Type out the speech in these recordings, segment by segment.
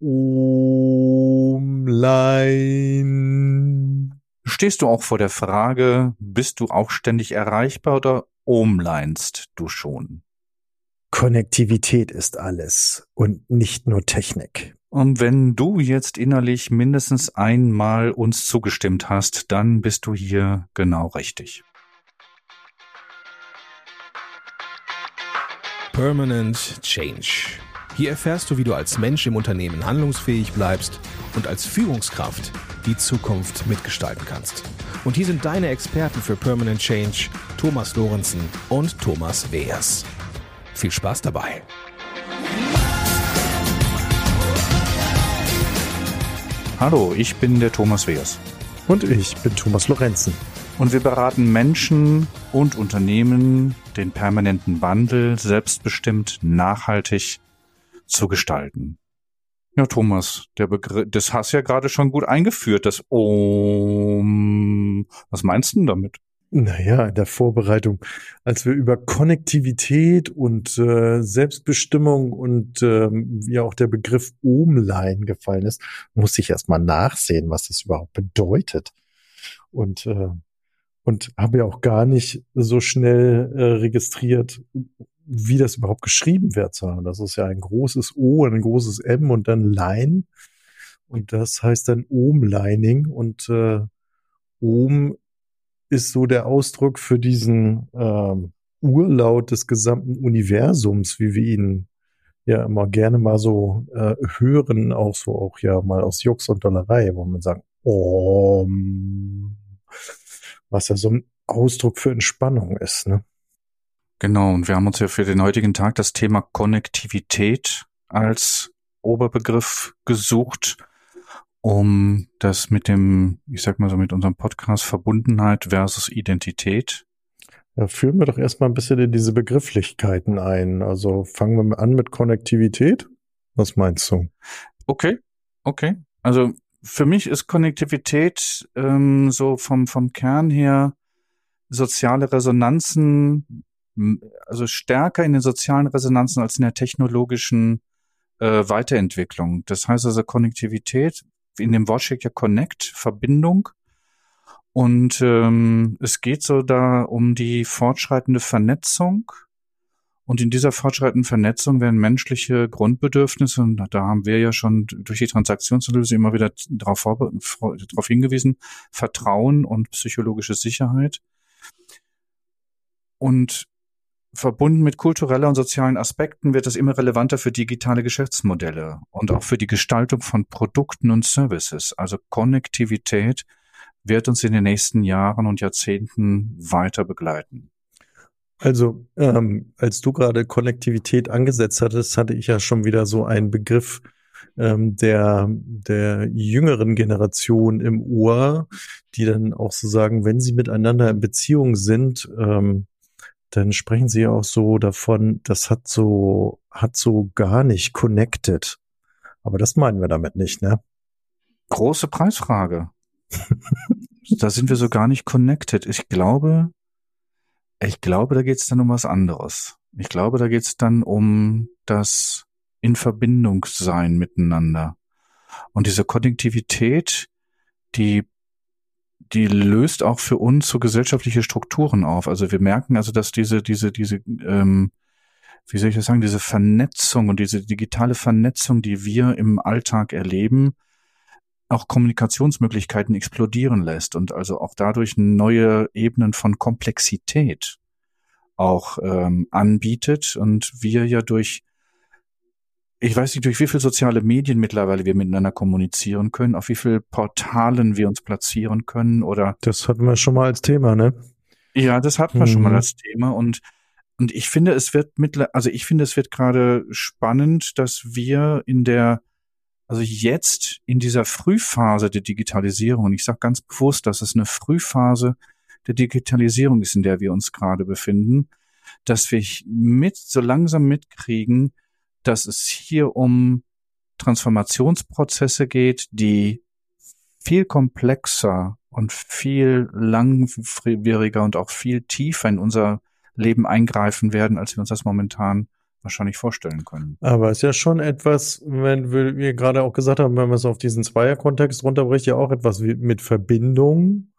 Online. Stehst du auch vor der Frage, bist du auch ständig erreichbar oder omlinest du schon? Konnektivität ist alles und nicht nur Technik. Und wenn du jetzt innerlich mindestens einmal uns zugestimmt hast, dann bist du hier genau richtig. Permanent Change. Hier erfährst du, wie du als Mensch im Unternehmen handlungsfähig bleibst und als Führungskraft die Zukunft mitgestalten kannst. Und hier sind deine Experten für Permanent Change, Thomas Lorenzen und Thomas Weers. Viel Spaß dabei! Hallo, ich bin der Thomas Weers. Und ich bin Thomas Lorenzen. Und wir beraten Menschen und Unternehmen, den permanenten Wandel selbstbestimmt nachhaltig zu gestalten. Ja, Thomas, der Begriff, das hast ja gerade schon gut eingeführt, das Om. Was meinst du denn damit? Naja, in der Vorbereitung, als wir über Konnektivität und äh, Selbstbestimmung und ähm, wie auch der Begriff Ohmlein gefallen ist, muss ich erstmal nachsehen, was das überhaupt bedeutet. Und äh, und habe ja auch gar nicht so schnell äh, registriert, wie das überhaupt geschrieben wird, sondern das ist ja ein großes O und ein großes M und dann Line. Und das heißt dann Ohmlining und äh, Ohm ist so der Ausdruck für diesen ähm, Urlaut des gesamten Universums, wie wir ihn ja immer gerne mal so äh, hören, auch so auch ja mal aus Jux und Dollerei, wo man sagt, Om was ja so ein Ausdruck für Entspannung ist. Ne? Genau, und wir haben uns ja für den heutigen Tag das Thema Konnektivität als Oberbegriff gesucht, um das mit dem, ich sag mal so, mit unserem Podcast Verbundenheit versus Identität. Ja, führen wir doch erstmal ein bisschen in diese Begrifflichkeiten ein. Also fangen wir an mit Konnektivität. Was meinst du? Okay, okay. Also für mich ist Konnektivität ähm, so vom, vom Kern her soziale Resonanzen, also stärker in den sozialen Resonanzen als in der technologischen äh, Weiterentwicklung. Das heißt also Konnektivität, in dem Wort steht ja Connect, Verbindung. Und ähm, es geht so da um die fortschreitende Vernetzung und in dieser fortschreitenden Vernetzung werden menschliche Grundbedürfnisse, und da haben wir ja schon durch die Transaktionsanalyse immer wieder darauf, darauf hingewiesen, Vertrauen und psychologische Sicherheit. Und verbunden mit kultureller und sozialen Aspekten wird das immer relevanter für digitale Geschäftsmodelle und auch für die Gestaltung von Produkten und Services. Also Konnektivität wird uns in den nächsten Jahren und Jahrzehnten weiter begleiten. Also, ähm, als du gerade Konnektivität angesetzt hattest, hatte ich ja schon wieder so einen Begriff ähm, der, der jüngeren Generation im Ohr, die dann auch so sagen, wenn sie miteinander in Beziehung sind, ähm, dann sprechen sie auch so davon, das hat so, hat so gar nicht connected. Aber das meinen wir damit nicht, ne? Große Preisfrage. da sind wir so gar nicht connected. Ich glaube, ich glaube, da geht es dann um was anderes. Ich glaube, da geht es dann um das in Verbindung sein miteinander. Und diese Konnektivität, die, die löst auch für uns so gesellschaftliche Strukturen auf. Also wir merken also, dass diese, diese, diese, ähm, wie soll ich das sagen, diese Vernetzung und diese digitale Vernetzung, die wir im Alltag erleben, auch Kommunikationsmöglichkeiten explodieren lässt und also auch dadurch neue Ebenen von Komplexität auch ähm, anbietet und wir ja durch ich weiß nicht, durch wie viele soziale Medien mittlerweile wir miteinander kommunizieren können, auf wie viele Portalen wir uns platzieren können oder. Das hatten wir schon mal als Thema, ne? Ja, das hatten wir mhm. schon mal mhm. als Thema und und ich finde, es wird mittler, also ich finde, es wird gerade spannend, dass wir in der also jetzt in dieser Frühphase der Digitalisierung, und ich sage ganz bewusst, dass es eine Frühphase der Digitalisierung ist, in der wir uns gerade befinden, dass wir mit so langsam mitkriegen, dass es hier um Transformationsprozesse geht, die viel komplexer und viel langwieriger und auch viel tiefer in unser Leben eingreifen werden, als wir uns das momentan wahrscheinlich vorstellen können. Aber es ist ja schon etwas, wenn wir gerade auch gesagt haben, wenn man es auf diesen Zweierkontext runterbricht, ja auch etwas mit Verbindung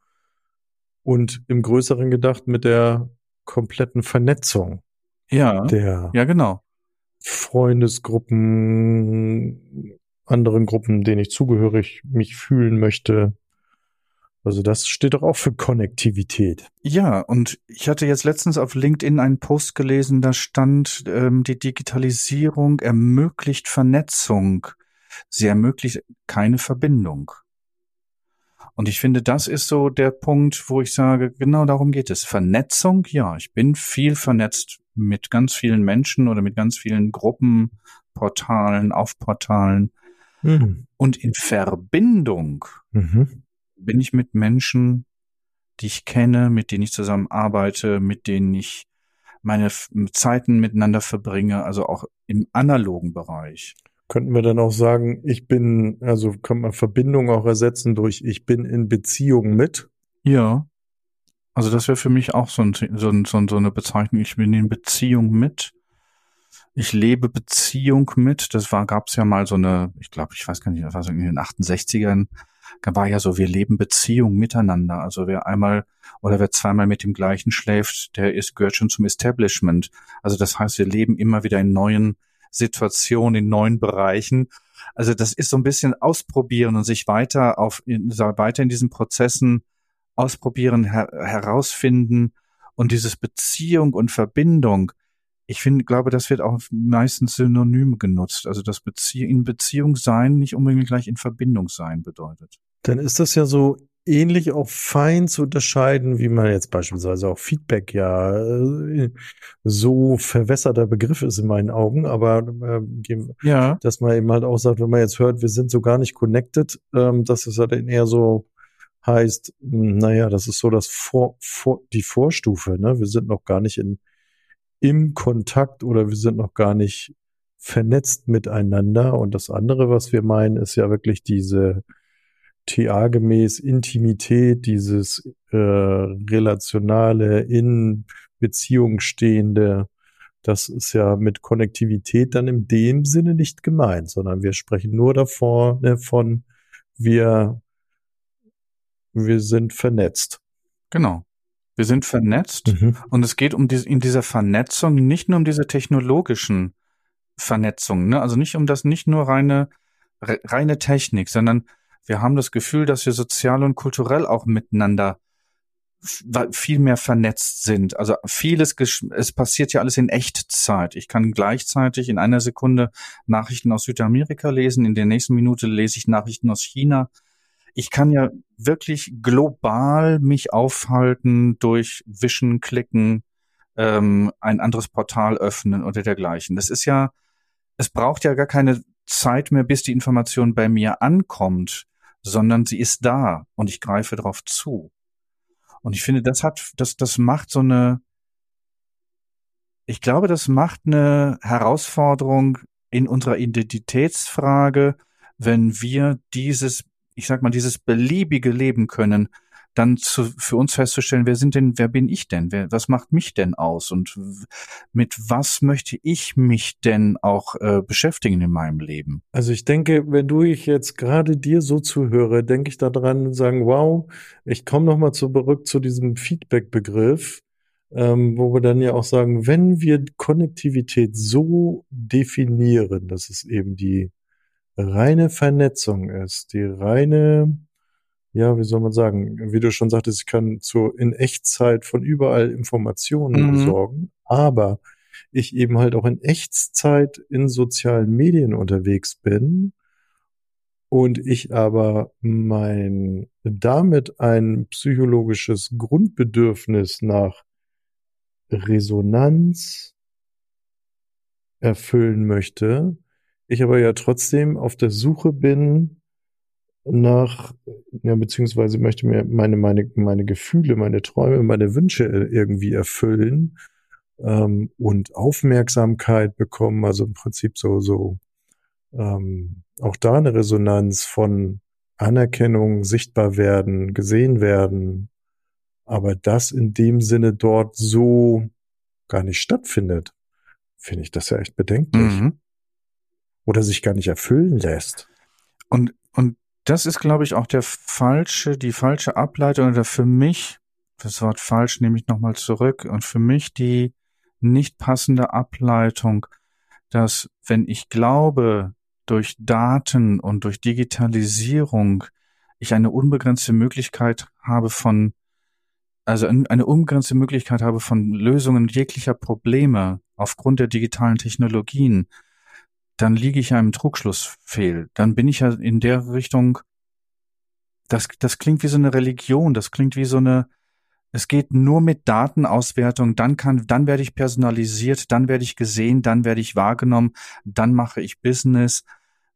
und im Größeren gedacht mit der kompletten Vernetzung. Ja. Der ja, genau. Freundesgruppen, anderen Gruppen, denen ich zugehörig mich fühlen möchte. Also das steht doch auch für Konnektivität. Ja, und ich hatte jetzt letztens auf LinkedIn einen Post gelesen, da stand, ähm, die Digitalisierung ermöglicht Vernetzung. Sie ermöglicht keine Verbindung. Und ich finde, das ist so der Punkt, wo ich sage, genau darum geht es. Vernetzung, ja, ich bin viel vernetzt mit ganz vielen Menschen oder mit ganz vielen Gruppen, Portalen, auf Portalen. Mhm. Und in Verbindung mhm. bin ich mit Menschen, die ich kenne, mit denen ich zusammen arbeite, mit denen ich meine Zeiten miteinander verbringe, also auch im analogen Bereich. Könnten wir dann auch sagen, ich bin, also kann man Verbindung auch ersetzen durch ich bin in Beziehung mit? Ja. Also das wäre für mich auch so, ein, so, ein, so, eine Bezeichnung. Ich bin in Beziehung mit. Ich lebe Beziehung mit. Das war, gab es ja mal so eine, ich glaube, ich weiß gar nicht, was in den 68ern, da war ja so, wir leben Beziehung miteinander. Also wer einmal oder wer zweimal mit dem gleichen schläft, der ist, gehört schon zum Establishment. Also das heißt, wir leben immer wieder in neuen Situation in neuen Bereichen. Also das ist so ein bisschen ausprobieren und sich weiter auf, weiter in diesen Prozessen ausprobieren, her herausfinden und dieses Beziehung und Verbindung. Ich finde, glaube, das wird auch meistens synonym genutzt. Also das Bezie in Beziehung sein nicht unbedingt gleich in Verbindung sein bedeutet. Dann ist das ja so ähnlich auch fein zu unterscheiden, wie man jetzt beispielsweise auch Feedback ja äh, so verwässerter Begriff ist in meinen Augen, aber äh, ja. dass man eben halt auch sagt, wenn man jetzt hört, wir sind so gar nicht connected, ähm, dass es halt eher so heißt, hm, naja, das ist so das vor, vor, die Vorstufe, ne? Wir sind noch gar nicht in, im Kontakt oder wir sind noch gar nicht vernetzt miteinander. Und das andere, was wir meinen, ist ja wirklich diese TA-gemäß Intimität, dieses äh, relationale, in Beziehung stehende, das ist ja mit Konnektivität dann in dem Sinne nicht gemeint, sondern wir sprechen nur davor ne, von wir wir sind vernetzt. Genau. Wir sind vernetzt mhm. und es geht um die, in dieser Vernetzung nicht nur um diese technologischen Vernetzungen, ne? also nicht um das nicht nur reine reine Technik, sondern wir haben das Gefühl, dass wir sozial und kulturell auch miteinander viel mehr vernetzt sind. Also vieles, es passiert ja alles in Echtzeit. Ich kann gleichzeitig in einer Sekunde Nachrichten aus Südamerika lesen, in der nächsten Minute lese ich Nachrichten aus China. Ich kann ja wirklich global mich aufhalten durch Wischen, Klicken, ähm, ein anderes Portal öffnen oder dergleichen. Das ist ja, es braucht ja gar keine Zeit mehr, bis die Information bei mir ankommt sondern sie ist da und ich greife darauf zu. Und ich finde, das hat, das, das macht so eine, ich glaube, das macht eine Herausforderung in unserer Identitätsfrage, wenn wir dieses, ich sag mal, dieses beliebige Leben können, dann zu, für uns festzustellen, wer sind denn, wer bin ich denn? Wer, was macht mich denn aus? Und mit was möchte ich mich denn auch äh, beschäftigen in meinem Leben? Also ich denke, wenn du ich jetzt gerade dir so zuhöre, denke ich daran und sagen, wow, ich komme nochmal zurück zu diesem Feedback-Begriff. Ähm, wo wir dann ja auch sagen, wenn wir Konnektivität so definieren, dass es eben die reine Vernetzung ist, die reine ja, wie soll man sagen, wie du schon sagtest, ich kann zu, in Echtzeit von überall Informationen mhm. besorgen, aber ich eben halt auch in Echtzeit in sozialen Medien unterwegs bin und ich aber mein damit ein psychologisches Grundbedürfnis nach Resonanz erfüllen möchte, ich aber ja trotzdem auf der Suche bin nach, ja, beziehungsweise möchte mir meine, meine, meine Gefühle, meine Träume, meine Wünsche irgendwie erfüllen ähm, und Aufmerksamkeit bekommen, also im Prinzip so, so ähm, auch da eine Resonanz von Anerkennung, sichtbar werden, gesehen werden, aber das in dem Sinne dort so gar nicht stattfindet. finde ich das ja echt bedenklich. Mhm. Oder sich gar nicht erfüllen lässt. Und, und das ist, glaube ich, auch der falsche, die falsche Ableitung oder für mich, das Wort falsch nehme ich nochmal zurück und für mich die nicht passende Ableitung, dass wenn ich glaube, durch Daten und durch Digitalisierung ich eine unbegrenzte Möglichkeit habe von, also eine unbegrenzte Möglichkeit habe von Lösungen jeglicher Probleme aufgrund der digitalen Technologien, dann liege ich ja im Trugschluss fehl. Dann bin ich ja in der Richtung, das, das klingt wie so eine Religion, das klingt wie so eine, es geht nur mit Datenauswertung, dann kann, dann werde ich personalisiert, dann werde ich gesehen, dann werde ich wahrgenommen, dann mache ich Business.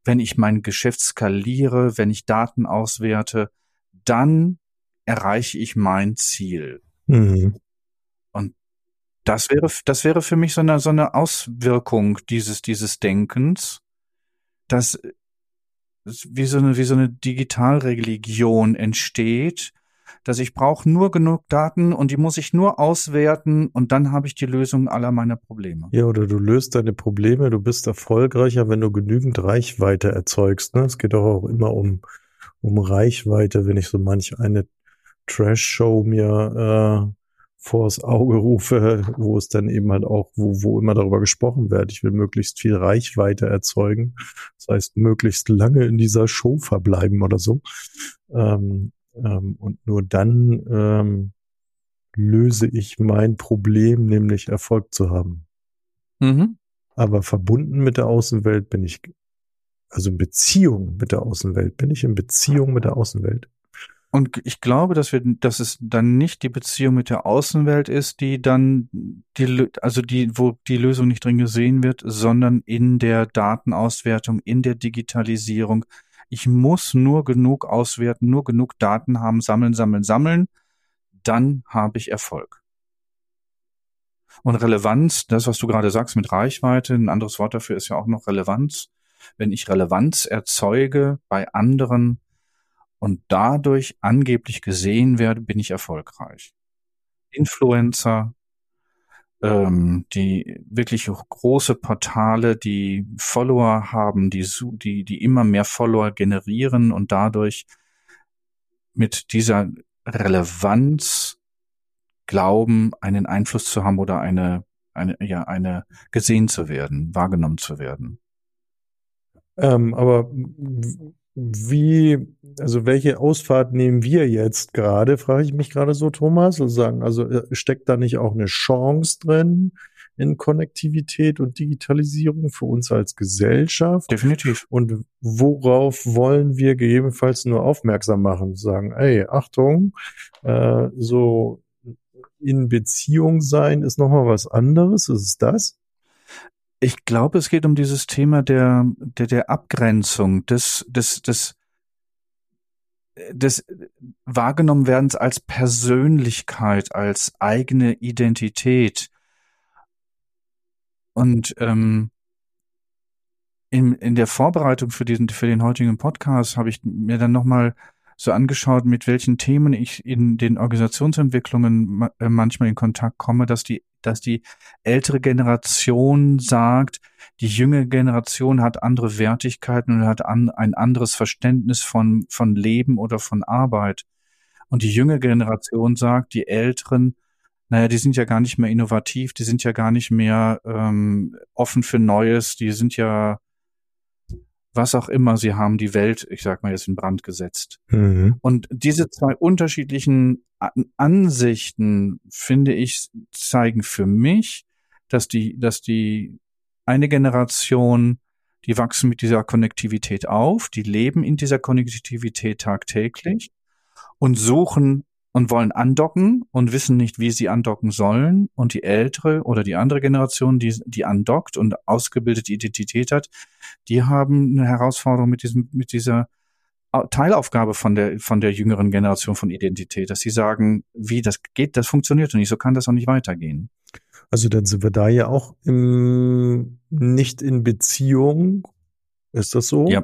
Wenn ich mein Geschäft skaliere, wenn ich Daten auswerte, dann erreiche ich mein Ziel. Mhm. Das wäre, das wäre für mich so eine, so eine Auswirkung dieses, dieses Denkens, dass wie so eine, wie so eine Digitalreligion entsteht, dass ich brauche nur genug Daten und die muss ich nur auswerten und dann habe ich die Lösung aller meiner Probleme. Ja, oder du löst deine Probleme, du bist erfolgreicher, wenn du genügend Reichweite erzeugst. Ne? Es geht doch auch immer um, um Reichweite, wenn ich so manch eine Trash-Show mir äh, vors Auge rufe, wo es dann eben halt auch, wo, wo immer darüber gesprochen wird. Ich will möglichst viel Reichweite erzeugen. Das heißt, möglichst lange in dieser Show verbleiben oder so. Ähm, ähm, und nur dann ähm, löse ich mein Problem, nämlich Erfolg zu haben. Mhm. Aber verbunden mit der Außenwelt bin ich, also in Beziehung mit der Außenwelt, bin ich in Beziehung mit der Außenwelt. Und ich glaube, dass wir, dass es dann nicht die Beziehung mit der Außenwelt ist, die dann die, also die, wo die Lösung nicht drin gesehen wird, sondern in der Datenauswertung, in der Digitalisierung. Ich muss nur genug auswerten, nur genug Daten haben, sammeln, sammeln, sammeln. Dann habe ich Erfolg. Und Relevanz, das, was du gerade sagst mit Reichweite, ein anderes Wort dafür ist ja auch noch Relevanz. Wenn ich Relevanz erzeuge bei anderen, und dadurch angeblich gesehen werde, bin ich erfolgreich. Influencer, ähm, die wirklich große Portale, die Follower haben, die, die, die immer mehr Follower generieren und dadurch mit dieser Relevanz glauben, einen Einfluss zu haben oder eine, eine, ja, eine gesehen zu werden, wahrgenommen zu werden. Ähm, aber wie, also welche Ausfahrt nehmen wir jetzt gerade, frage ich mich gerade so, Thomas, und sagen, also äh, steckt da nicht auch eine Chance drin in Konnektivität und Digitalisierung für uns als Gesellschaft? Definitiv. Und worauf wollen wir gegebenenfalls nur aufmerksam machen? Sagen, ey, Achtung, äh, so in Beziehung sein ist nochmal was anderes, ist es das? Ich glaube, es geht um dieses Thema der, der, der Abgrenzung, des, des, des, des wahrgenommen werdens als Persönlichkeit, als eigene Identität. Und ähm, in, in der Vorbereitung für diesen für den heutigen Podcast habe ich mir dann nochmal so angeschaut, mit welchen Themen ich in den Organisationsentwicklungen äh, manchmal in Kontakt komme, dass die, dass die ältere Generation sagt, die junge Generation hat andere Wertigkeiten und hat an, ein anderes Verständnis von, von Leben oder von Arbeit. Und die junge Generation sagt, die Älteren, naja, die sind ja gar nicht mehr innovativ, die sind ja gar nicht mehr ähm, offen für Neues, die sind ja was auch immer sie haben, die Welt, ich sag mal jetzt in Brand gesetzt. Mhm. Und diese zwei unterschiedlichen Ansichten, finde ich, zeigen für mich, dass die, dass die eine Generation, die wachsen mit dieser Konnektivität auf, die leben in dieser Konnektivität tagtäglich und suchen und wollen andocken und wissen nicht, wie sie andocken sollen. Und die ältere oder die andere Generation, die, die andockt und ausgebildete Identität hat, die haben eine Herausforderung mit diesem, mit dieser Teilaufgabe von der, von der jüngeren Generation von Identität, dass sie sagen, wie das geht, das funktioniert und nicht, so kann das auch nicht weitergehen. Also dann sind wir da ja auch im, nicht in Beziehung. Ist das so? Ja.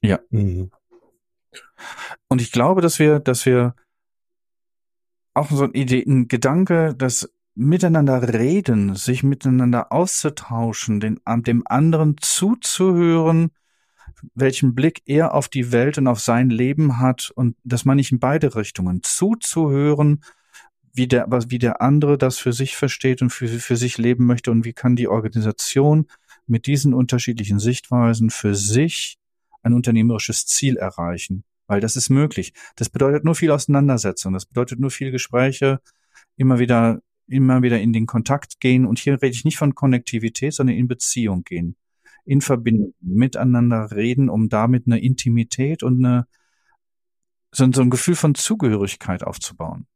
Ja. Mhm. Und ich glaube, dass wir, dass wir auch so eine Idee, ein Gedanke, dass miteinander reden, sich miteinander auszutauschen, den, dem anderen zuzuhören, welchen Blick er auf die Welt und auf sein Leben hat und das meine ich in beide Richtungen, zuzuhören, wie der, wie der andere das für sich versteht und für, für sich leben möchte und wie kann die Organisation mit diesen unterschiedlichen Sichtweisen für sich ein unternehmerisches Ziel erreichen. Weil das ist möglich. Das bedeutet nur viel Auseinandersetzung. Das bedeutet nur viel Gespräche, immer wieder, immer wieder in den Kontakt gehen. Und hier rede ich nicht von Konnektivität, sondern in Beziehung gehen. In Verbindung miteinander reden, um damit eine Intimität und eine, so, so ein Gefühl von Zugehörigkeit aufzubauen.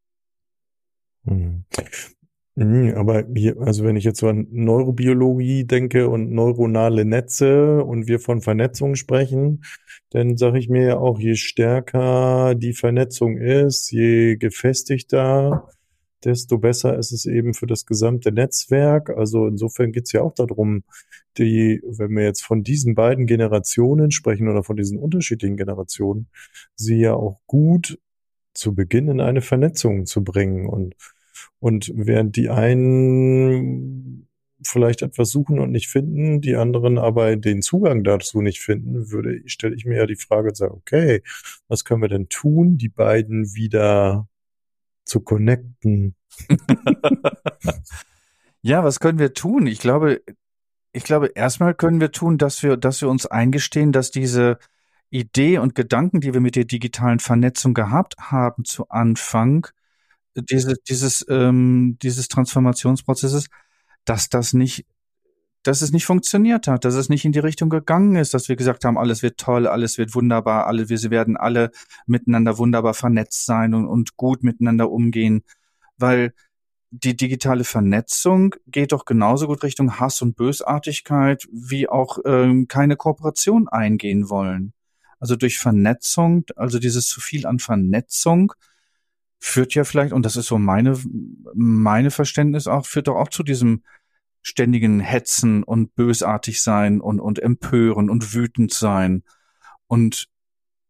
Aber hier, also wenn ich jetzt so an Neurobiologie denke und neuronale Netze und wir von Vernetzung sprechen, dann sage ich mir ja auch, je stärker die Vernetzung ist, je gefestigter, desto besser ist es eben für das gesamte Netzwerk. Also insofern geht's ja auch darum, die, wenn wir jetzt von diesen beiden Generationen sprechen oder von diesen unterschiedlichen Generationen, sie ja auch gut zu Beginn in eine Vernetzung zu bringen und und während die einen vielleicht etwas suchen und nicht finden, die anderen aber den Zugang dazu nicht finden, würde, stelle ich mir ja die Frage und sage, okay, was können wir denn tun, die beiden wieder zu connecten? ja, was können wir tun? Ich glaube, ich glaube, erstmal können wir tun, dass wir, dass wir uns eingestehen, dass diese Idee und Gedanken, die wir mit der digitalen Vernetzung gehabt haben zu Anfang, diese, dieses, ähm, dieses Transformationsprozesses, dass das nicht, dass es nicht funktioniert hat, dass es nicht in die Richtung gegangen ist, dass wir gesagt haben, alles wird toll, alles wird wunderbar, alle, wir werden alle miteinander wunderbar vernetzt sein und, und gut miteinander umgehen, weil die digitale Vernetzung geht doch genauso gut Richtung Hass und Bösartigkeit, wie auch ähm, keine Kooperation eingehen wollen. Also durch Vernetzung, also dieses zu viel an Vernetzung, führt ja vielleicht, und das ist so meine, meine Verständnis auch, führt doch auch zu diesem ständigen Hetzen und bösartig sein und, und empören und wütend sein und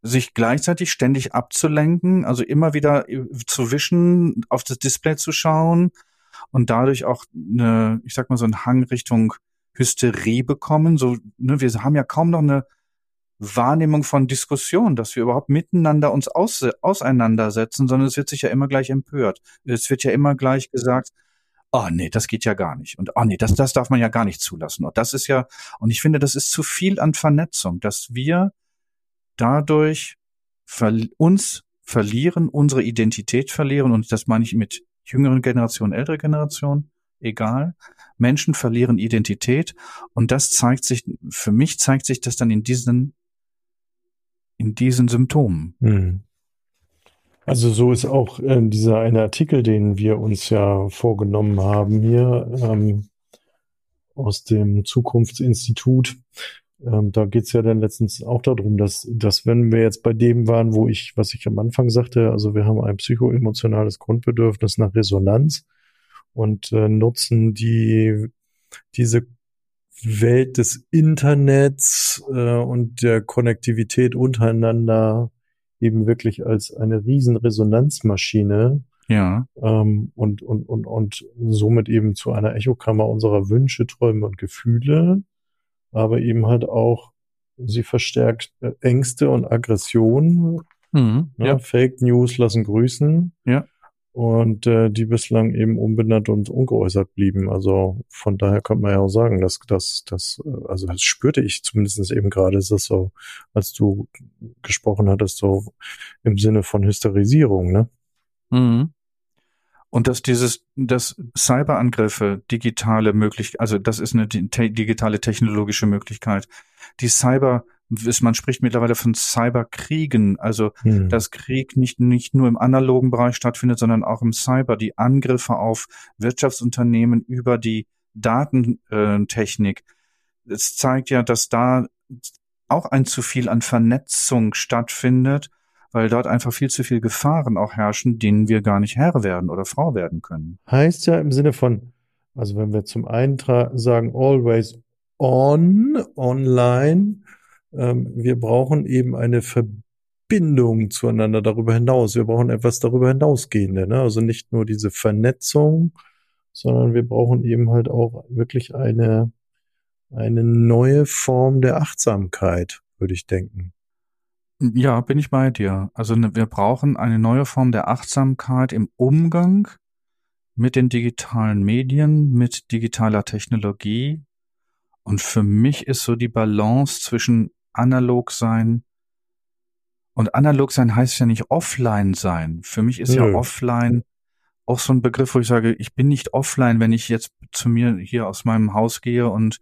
sich gleichzeitig ständig abzulenken, also immer wieder zu wischen, auf das Display zu schauen und dadurch auch eine, ich sag mal so einen Hang Richtung Hysterie bekommen. So, ne, wir haben ja kaum noch eine Wahrnehmung von Diskussion, dass wir überhaupt miteinander uns aus, auseinandersetzen, sondern es wird sich ja immer gleich empört. Es wird ja immer gleich gesagt, oh nee, das geht ja gar nicht. Und oh nee, das, das darf man ja gar nicht zulassen. Und das ist ja, und ich finde, das ist zu viel an Vernetzung, dass wir dadurch ver uns verlieren, unsere Identität verlieren. Und das meine ich mit jüngeren Generationen, ältere Generationen, egal. Menschen verlieren Identität. Und das zeigt sich, für mich zeigt sich das dann in diesen in diesen Symptomen. Hm. Also so ist auch äh, dieser eine Artikel, den wir uns ja vorgenommen haben hier ähm, aus dem Zukunftsinstitut. Ähm, da geht's ja dann letztens auch darum, dass, dass wenn wir jetzt bei dem waren, wo ich, was ich am Anfang sagte, also wir haben ein psychoemotionales Grundbedürfnis nach Resonanz und äh, nutzen die diese Welt des Internets äh, und der Konnektivität untereinander eben wirklich als eine riesen Resonanzmaschine. Ja. Ähm, und, und, und, und somit eben zu einer Echokammer unserer Wünsche, Träume und Gefühle, aber eben halt auch, sie verstärkt äh, Ängste und Aggressionen. Mhm, ja. ja. Fake News lassen grüßen. Ja und äh, die bislang eben unbenannt und ungeäußert blieben. Also von daher kann man ja auch sagen, dass das, das, äh, also das spürte ich zumindest eben gerade, ist das so, als du gesprochen hattest, so im Sinne von Hysterisierung, ne? Mhm. Und dass dieses, dass Cyberangriffe digitale Möglichkeit, also das ist eine digitale technologische Möglichkeit. Die Cyber ist, man spricht mittlerweile von Cyberkriegen, also hm. dass Krieg nicht, nicht nur im analogen Bereich stattfindet, sondern auch im Cyber, die Angriffe auf Wirtschaftsunternehmen über die Datentechnik. Es zeigt ja, dass da auch ein zu viel an Vernetzung stattfindet, weil dort einfach viel zu viel Gefahren auch herrschen, denen wir gar nicht Herr werden oder Frau werden können. Heißt ja im Sinne von, also wenn wir zum einen sagen, always on, online, ähm, wir brauchen eben eine Verbindung zueinander darüber hinaus. Wir brauchen etwas darüber hinausgehende. Ne? Also nicht nur diese Vernetzung, sondern wir brauchen eben halt auch wirklich eine, eine neue Form der Achtsamkeit, würde ich denken. Ja, bin ich bei dir. Also ne, wir brauchen eine neue Form der Achtsamkeit im Umgang mit den digitalen Medien, mit digitaler Technologie. Und für mich ist so die Balance zwischen analog sein und analog sein heißt ja nicht offline sein. Für mich ist Nö. ja offline auch so ein Begriff, wo ich sage, ich bin nicht offline, wenn ich jetzt zu mir hier aus meinem Haus gehe und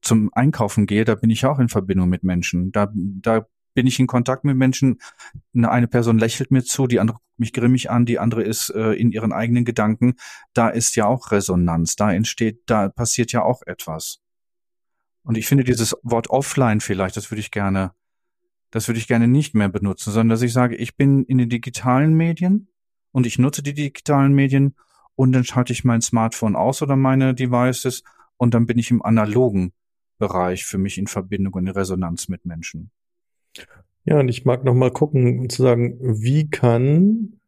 zum Einkaufen gehe, da bin ich auch in Verbindung mit Menschen. Da, da bin ich in Kontakt mit Menschen. Eine Person lächelt mir zu, die andere guckt mich grimmig an, die andere ist äh, in ihren eigenen Gedanken. Da ist ja auch Resonanz, da entsteht, da passiert ja auch etwas. Und ich finde dieses Wort offline vielleicht, das würde ich gerne das würde ich gerne nicht mehr benutzen, sondern dass ich sage, ich bin in den digitalen Medien und ich nutze die digitalen Medien und dann schalte ich mein Smartphone aus oder meine Devices und dann bin ich im analogen Bereich für mich in Verbindung und in Resonanz mit Menschen. Ja, und ich mag noch mal gucken und zu sagen, wie kann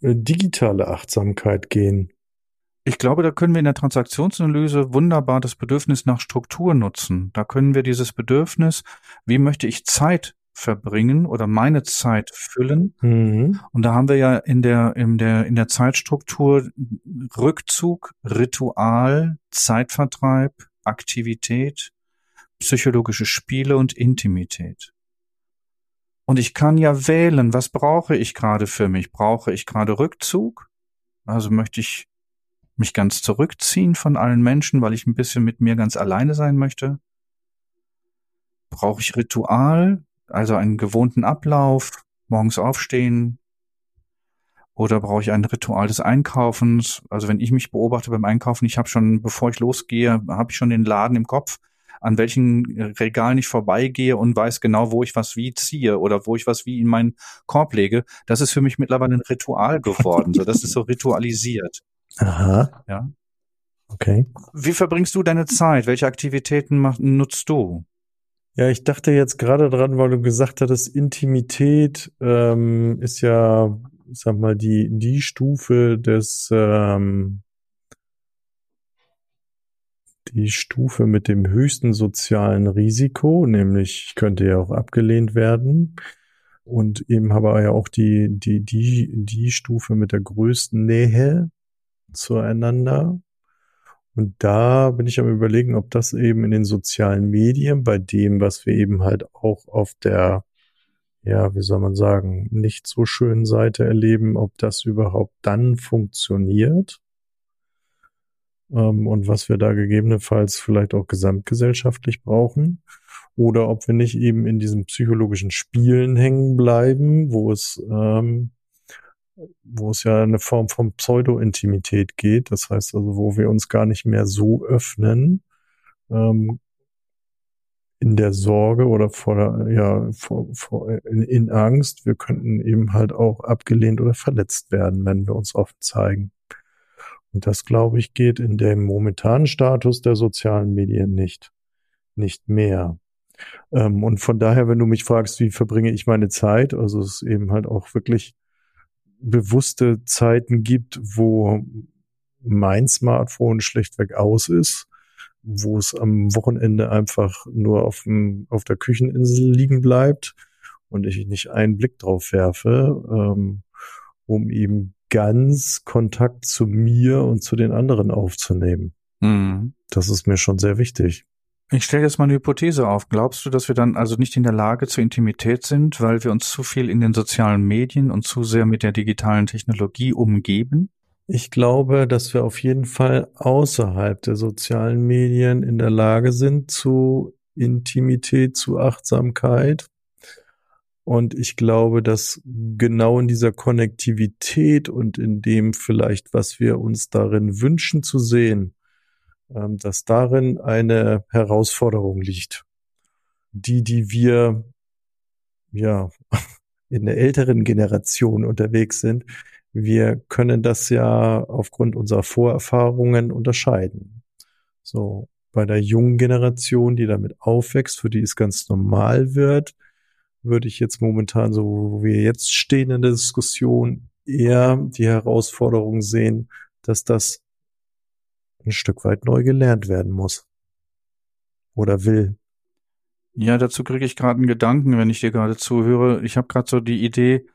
äh, digitale Achtsamkeit gehen? Ich glaube, da können wir in der Transaktionsanalyse wunderbar das Bedürfnis nach Struktur nutzen. Da können wir dieses Bedürfnis, wie möchte ich Zeit verbringen oder meine Zeit füllen. Mhm. Und da haben wir ja in der, in der, in der Zeitstruktur Rückzug, Ritual, Zeitvertreib, Aktivität, psychologische Spiele und Intimität. Und ich kann ja wählen, was brauche ich gerade für mich? Brauche ich gerade Rückzug? Also möchte ich mich ganz zurückziehen von allen Menschen, weil ich ein bisschen mit mir ganz alleine sein möchte? Brauche ich Ritual, also einen gewohnten Ablauf, morgens aufstehen? Oder brauche ich ein Ritual des Einkaufens? Also wenn ich mich beobachte beim Einkaufen, ich habe schon, bevor ich losgehe, habe ich schon den Laden im Kopf, an welchen Regalen ich vorbeigehe und weiß genau, wo ich was wie ziehe oder wo ich was wie in meinen Korb lege. Das ist für mich mittlerweile ein Ritual geworden. So, das ist so ritualisiert. Aha. Ja. Okay. Wie verbringst du deine Zeit? Welche Aktivitäten mach, nutzt du? Ja, ich dachte jetzt gerade dran, weil du gesagt hattest, Intimität ähm, ist ja, sag mal, die, die Stufe des, ähm, die Stufe mit dem höchsten sozialen Risiko, nämlich ich könnte ja auch abgelehnt werden. Und eben aber ja auch die, die, die, die Stufe mit der größten Nähe zueinander. Und da bin ich am überlegen, ob das eben in den sozialen Medien, bei dem, was wir eben halt auch auf der, ja, wie soll man sagen, nicht so schönen Seite erleben, ob das überhaupt dann funktioniert. Ähm, und was wir da gegebenenfalls vielleicht auch gesamtgesellschaftlich brauchen. Oder ob wir nicht eben in diesen psychologischen Spielen hängen bleiben, wo es ähm, wo es ja eine Form von Pseudo-Intimität geht. Das heißt also, wo wir uns gar nicht mehr so öffnen, ähm, in der Sorge oder vor, ja, vor, vor, in, in Angst. Wir könnten eben halt auch abgelehnt oder verletzt werden, wenn wir uns offen zeigen. Und das, glaube ich, geht in dem momentanen Status der sozialen Medien nicht, nicht mehr. Ähm, und von daher, wenn du mich fragst, wie verbringe ich meine Zeit, also es ist eben halt auch wirklich bewusste Zeiten gibt, wo mein Smartphone schlechtweg aus ist, wo es am Wochenende einfach nur auf, dem, auf der Kücheninsel liegen bleibt und ich nicht einen Blick drauf werfe, ähm, um eben ganz Kontakt zu mir und zu den anderen aufzunehmen. Mhm. Das ist mir schon sehr wichtig. Ich stelle jetzt mal eine Hypothese auf. Glaubst du, dass wir dann also nicht in der Lage zur Intimität sind, weil wir uns zu viel in den sozialen Medien und zu sehr mit der digitalen Technologie umgeben? Ich glaube, dass wir auf jeden Fall außerhalb der sozialen Medien in der Lage sind zu Intimität, zu Achtsamkeit. Und ich glaube, dass genau in dieser Konnektivität und in dem vielleicht, was wir uns darin wünschen zu sehen, dass darin eine Herausforderung liegt. Die, die wir ja in der älteren Generation unterwegs sind, wir können das ja aufgrund unserer Vorerfahrungen unterscheiden. So, bei der jungen Generation, die damit aufwächst, für die es ganz normal wird, würde ich jetzt momentan, so wo wir jetzt stehen in der Diskussion, eher die Herausforderung sehen, dass das ein Stück weit neu gelernt werden muss. Oder will. Ja, dazu kriege ich gerade einen Gedanken, wenn ich dir gerade zuhöre. Ich habe gerade so die Idee,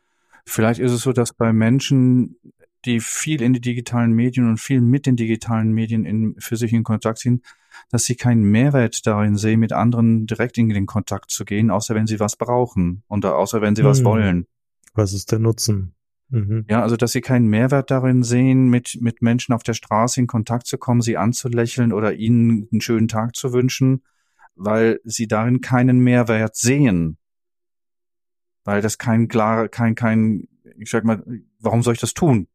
vielleicht ist es so, dass bei Menschen, die viel in die digitalen Medien und viel mit den digitalen Medien in, für sich in Kontakt sind, dass sie keinen Mehrwert darin sehen, mit anderen direkt in den Kontakt zu gehen, außer wenn sie was brauchen und außer wenn sie hm. was wollen. Was ist der Nutzen? Mhm. Ja, also dass sie keinen Mehrwert darin sehen, mit, mit Menschen auf der Straße in Kontakt zu kommen, sie anzulächeln oder ihnen einen schönen Tag zu wünschen, weil sie darin keinen Mehrwert sehen. Weil das kein klar, kein, kein, ich sag mal, warum soll ich das tun?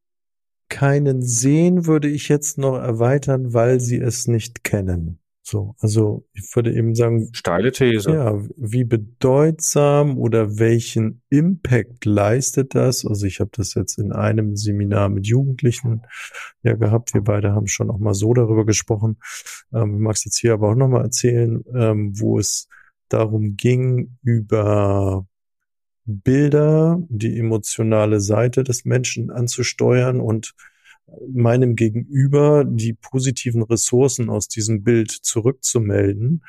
Keinen sehen würde ich jetzt noch erweitern, weil sie es nicht kennen. So, also ich würde eben sagen, steile These. Ja, wie bedeutsam oder welchen Impact leistet das? Also ich habe das jetzt in einem Seminar mit Jugendlichen ja gehabt. Wir beide haben schon auch mal so darüber gesprochen. Ähm, ich mag es jetzt hier aber auch noch mal erzählen, ähm, wo es darum ging über Bilder, die emotionale Seite des Menschen anzusteuern und meinem Gegenüber die positiven Ressourcen aus diesem Bild zurückzumelden.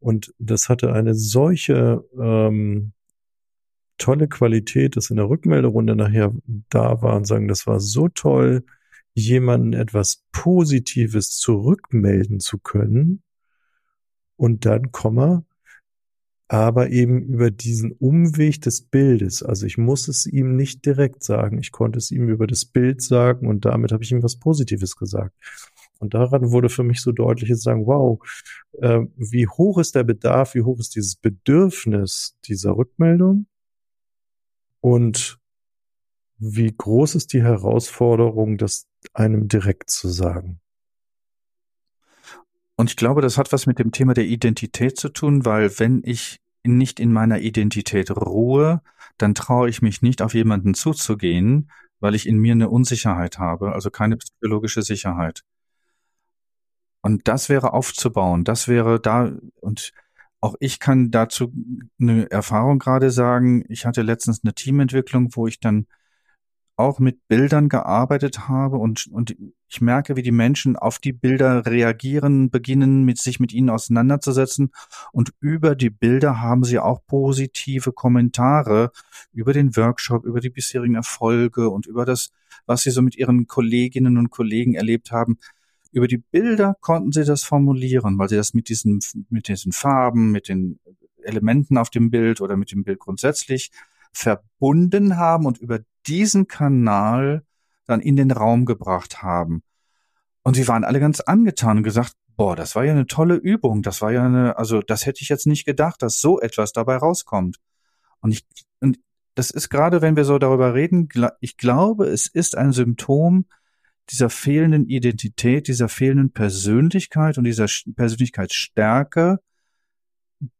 Und das hatte eine solche ähm, tolle Qualität, dass in der Rückmelderunde nachher da war und sagen, das war so toll, jemanden etwas Positives zurückmelden zu können. Und dann, Komma, aber eben über diesen Umweg des Bildes. Also ich muss es ihm nicht direkt sagen. Ich konnte es ihm über das Bild sagen und damit habe ich ihm was Positives gesagt. Und daran wurde für mich so deutlich zu sagen, wow, äh, wie hoch ist der Bedarf, wie hoch ist dieses Bedürfnis dieser Rückmeldung und wie groß ist die Herausforderung, das einem direkt zu sagen. Und ich glaube, das hat was mit dem Thema der Identität zu tun, weil wenn ich nicht in meiner Identität ruhe, dann traue ich mich nicht auf jemanden zuzugehen, weil ich in mir eine Unsicherheit habe, also keine psychologische Sicherheit. Und das wäre aufzubauen, das wäre da, und auch ich kann dazu eine Erfahrung gerade sagen. Ich hatte letztens eine Teamentwicklung, wo ich dann auch mit Bildern gearbeitet habe und, und ich merke, wie die Menschen auf die Bilder reagieren, beginnen mit sich mit ihnen auseinanderzusetzen und über die Bilder haben sie auch positive Kommentare über den Workshop, über die bisherigen Erfolge und über das, was sie so mit ihren Kolleginnen und Kollegen erlebt haben. Über die Bilder konnten sie das formulieren, weil sie das mit diesen, mit diesen Farben, mit den Elementen auf dem Bild oder mit dem Bild grundsätzlich verbunden haben und über diesen Kanal dann in den Raum gebracht haben. Und sie waren alle ganz angetan und gesagt, boah, das war ja eine tolle Übung, das war ja eine, also das hätte ich jetzt nicht gedacht, dass so etwas dabei rauskommt. Und ich, und das ist gerade, wenn wir so darüber reden, ich glaube, es ist ein Symptom dieser fehlenden Identität, dieser fehlenden Persönlichkeit und dieser Persönlichkeitsstärke,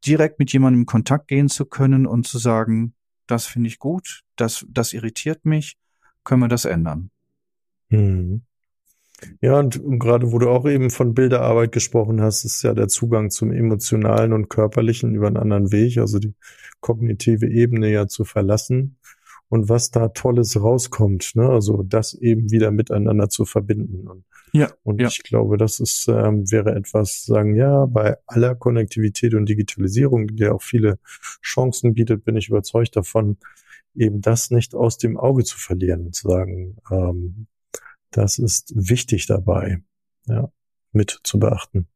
direkt mit jemandem in Kontakt gehen zu können und zu sagen, das finde ich gut, das, das irritiert mich, können wir das ändern. Hm. Ja, und, gerade wo du auch eben von Bilderarbeit gesprochen hast, ist ja der Zugang zum emotionalen und körperlichen über einen anderen Weg, also die kognitive Ebene ja zu verlassen und was da Tolles rauskommt, ne? also das eben wieder miteinander zu verbinden. Und, ja, und ja. ich glaube, das ist, ähm, wäre etwas, sagen, ja, bei aller Konnektivität und Digitalisierung, die auch viele Chancen bietet, bin ich überzeugt davon, eben das nicht aus dem Auge zu verlieren und zu sagen, ähm, das ist wichtig dabei, ja, mit zu beachten.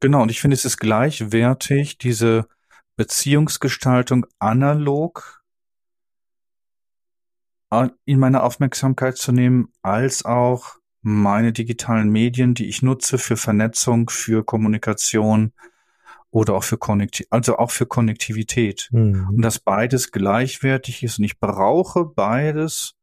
Genau, und ich finde, es ist gleichwertig, diese Beziehungsgestaltung analog in meine Aufmerksamkeit zu nehmen, als auch meine digitalen Medien, die ich nutze für Vernetzung, für Kommunikation oder auch für Konnektiv also auch für Konnektivität. Mhm. Und dass beides gleichwertig ist und ich brauche beides,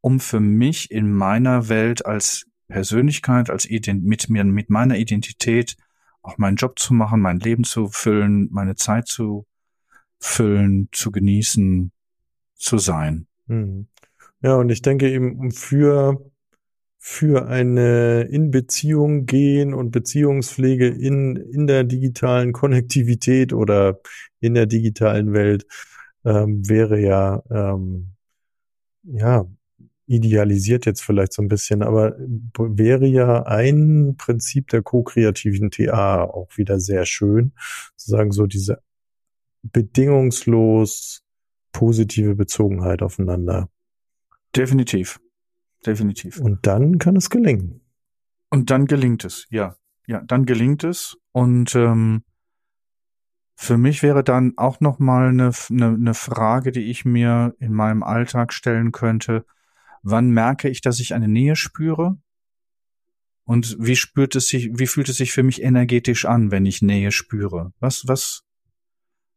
um für mich in meiner Welt als Persönlichkeit, als Ident mit mir, mit meiner Identität auch meinen Job zu machen, mein Leben zu füllen, meine Zeit zu füllen, zu genießen, zu sein. Hm. Ja, und ich denke eben für für eine in Beziehung gehen und Beziehungspflege in, in der digitalen Konnektivität oder in der digitalen Welt ähm, wäre ja, ähm, ja, idealisiert jetzt vielleicht so ein bisschen, aber wäre ja ein Prinzip der ko-kreativen TA auch wieder sehr schön, zu sagen, so diese bedingungslos positive Bezogenheit aufeinander. Definitiv. Definitiv. Und dann kann es gelingen. Und dann gelingt es, ja. Ja, dann gelingt es. Und ähm, für mich wäre dann auch noch mal eine, eine, eine Frage, die ich mir in meinem Alltag stellen könnte. Wann merke ich, dass ich eine Nähe spüre? Und wie spürt es sich, wie fühlt es sich für mich energetisch an, wenn ich Nähe spüre? Was, was,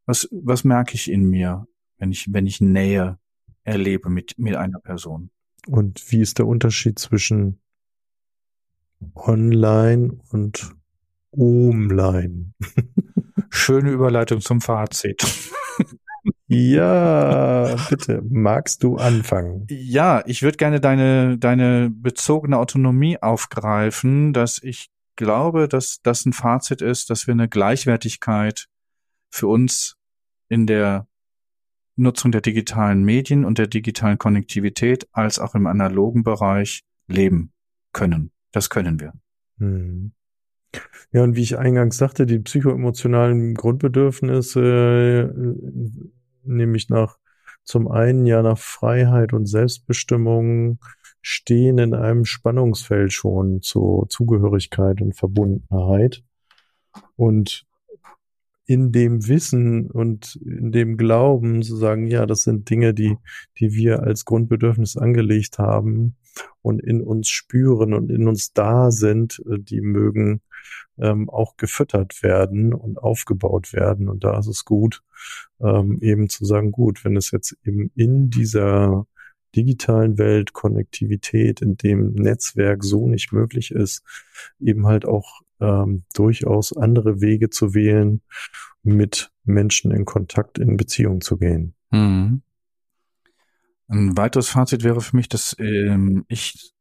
was, was merke ich in mir, wenn ich, wenn ich Nähe erlebe mit, mit einer Person? Und wie ist der Unterschied zwischen online und online? Schöne Überleitung zum Fazit. Ja, bitte. Magst du anfangen? Ja, ich würde gerne deine, deine bezogene Autonomie aufgreifen, dass ich glaube, dass das ein Fazit ist, dass wir eine Gleichwertigkeit für uns in der Nutzung der digitalen Medien und der digitalen Konnektivität als auch im analogen Bereich leben können. Das können wir. Hm. Ja, und wie ich eingangs sagte, die psychoemotionalen Grundbedürfnisse, äh, nämlich nach zum einen ja nach Freiheit und Selbstbestimmung, stehen in einem Spannungsfeld schon zur Zugehörigkeit und Verbundenheit. Und in dem Wissen und in dem Glauben zu sagen, ja, das sind Dinge, die, die wir als Grundbedürfnis angelegt haben und in uns spüren und in uns da sind, äh, die mögen ähm, auch gefüttert werden und aufgebaut werden. Und da ist es gut, ähm, eben zu sagen, gut, wenn es jetzt eben in dieser digitalen Welt, Konnektivität, in dem Netzwerk so nicht möglich ist, eben halt auch ähm, durchaus andere Wege zu wählen, mit Menschen in Kontakt, in Beziehung zu gehen. Mhm. Ein weiteres Fazit wäre für mich, dass ähm, ich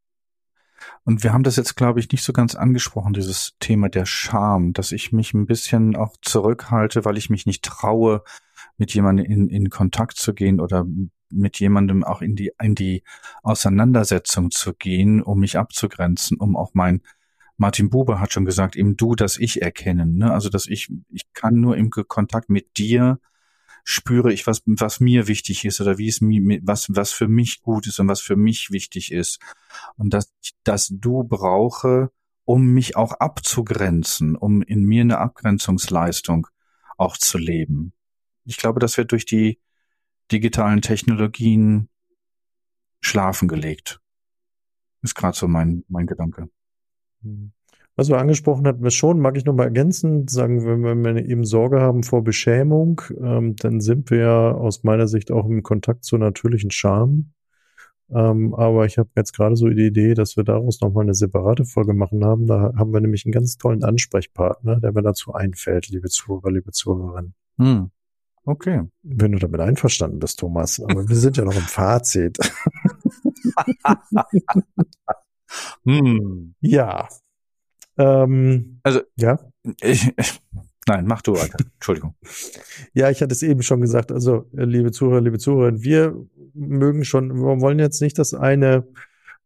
und wir haben das jetzt, glaube ich, nicht so ganz angesprochen, dieses Thema der Scham, dass ich mich ein bisschen auch zurückhalte, weil ich mich nicht traue, mit jemandem in, in Kontakt zu gehen oder mit jemandem auch in die, in die Auseinandersetzung zu gehen, um mich abzugrenzen, um auch mein Martin Buber hat schon gesagt, eben du, das Ich erkennen. Ne? Also dass ich, ich kann nur im Kontakt mit dir spüre ich, was, was mir wichtig ist oder wie es mir, was, was für mich gut ist und was für mich wichtig ist. Und dass ich das Du brauche, um mich auch abzugrenzen, um in mir eine Abgrenzungsleistung auch zu leben. Ich glaube, das wird durch die digitalen Technologien schlafen gelegt. Ist gerade so mein, mein Gedanke. Was wir angesprochen hatten, wir schon, mag ich noch mal ergänzen, sagen, wenn wir, wenn wir eben Sorge haben vor Beschämung, ähm, dann sind wir ja aus meiner Sicht auch im Kontakt zur natürlichen Scham. Ähm, aber ich habe jetzt gerade so die Idee, dass wir daraus nochmal eine separate Folge machen haben. Da haben wir nämlich einen ganz tollen Ansprechpartner, der mir dazu einfällt, liebe Zuhörer, liebe Zuhörerinnen. Hm. Okay. Wenn du damit einverstanden bist, Thomas. Aber wir sind ja noch im Fazit. hm. Ja. Ähm, also, ja. Ich, nein, mach du weiter. Entschuldigung. ja, ich hatte es eben schon gesagt. Also, liebe Zuhörer, liebe Zuhörer, wir mögen schon, wir wollen jetzt nicht das eine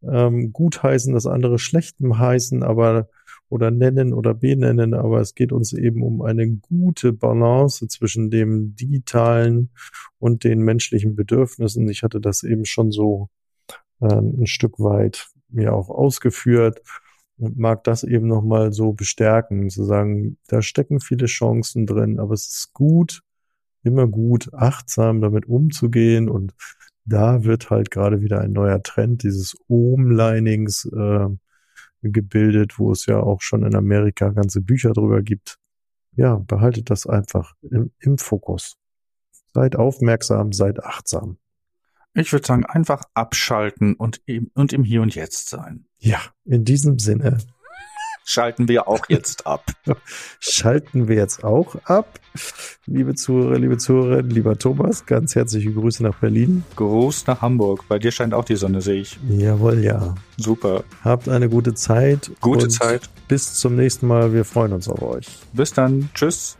ähm, gut heißen, das andere schlecht heißen, aber oder nennen oder benennen, aber es geht uns eben um eine gute Balance zwischen dem digitalen und den menschlichen Bedürfnissen. Ich hatte das eben schon so äh, ein Stück weit mir auch ausgeführt und mag das eben nochmal so bestärken, zu sagen, da stecken viele Chancen drin, aber es ist gut, immer gut, achtsam damit umzugehen und da wird halt gerade wieder ein neuer Trend dieses Omlinings äh, gebildet, wo es ja auch schon in Amerika ganze Bücher drüber gibt. Ja, behaltet das einfach im, im Fokus. Seid aufmerksam, seid achtsam. Ich würde sagen, einfach abschalten und im, und im Hier und Jetzt sein. Ja, in diesem Sinne schalten wir auch jetzt ab. Schalten wir jetzt auch ab. Liebe Zuhörer, liebe Zuhörerinnen, lieber Thomas, ganz herzliche Grüße nach Berlin. Gruß nach Hamburg. Bei dir scheint auch die Sonne, sehe ich. Jawohl, ja. Super. Habt eine gute Zeit. Gute Zeit. Bis zum nächsten Mal. Wir freuen uns auf euch. Bis dann. Tschüss.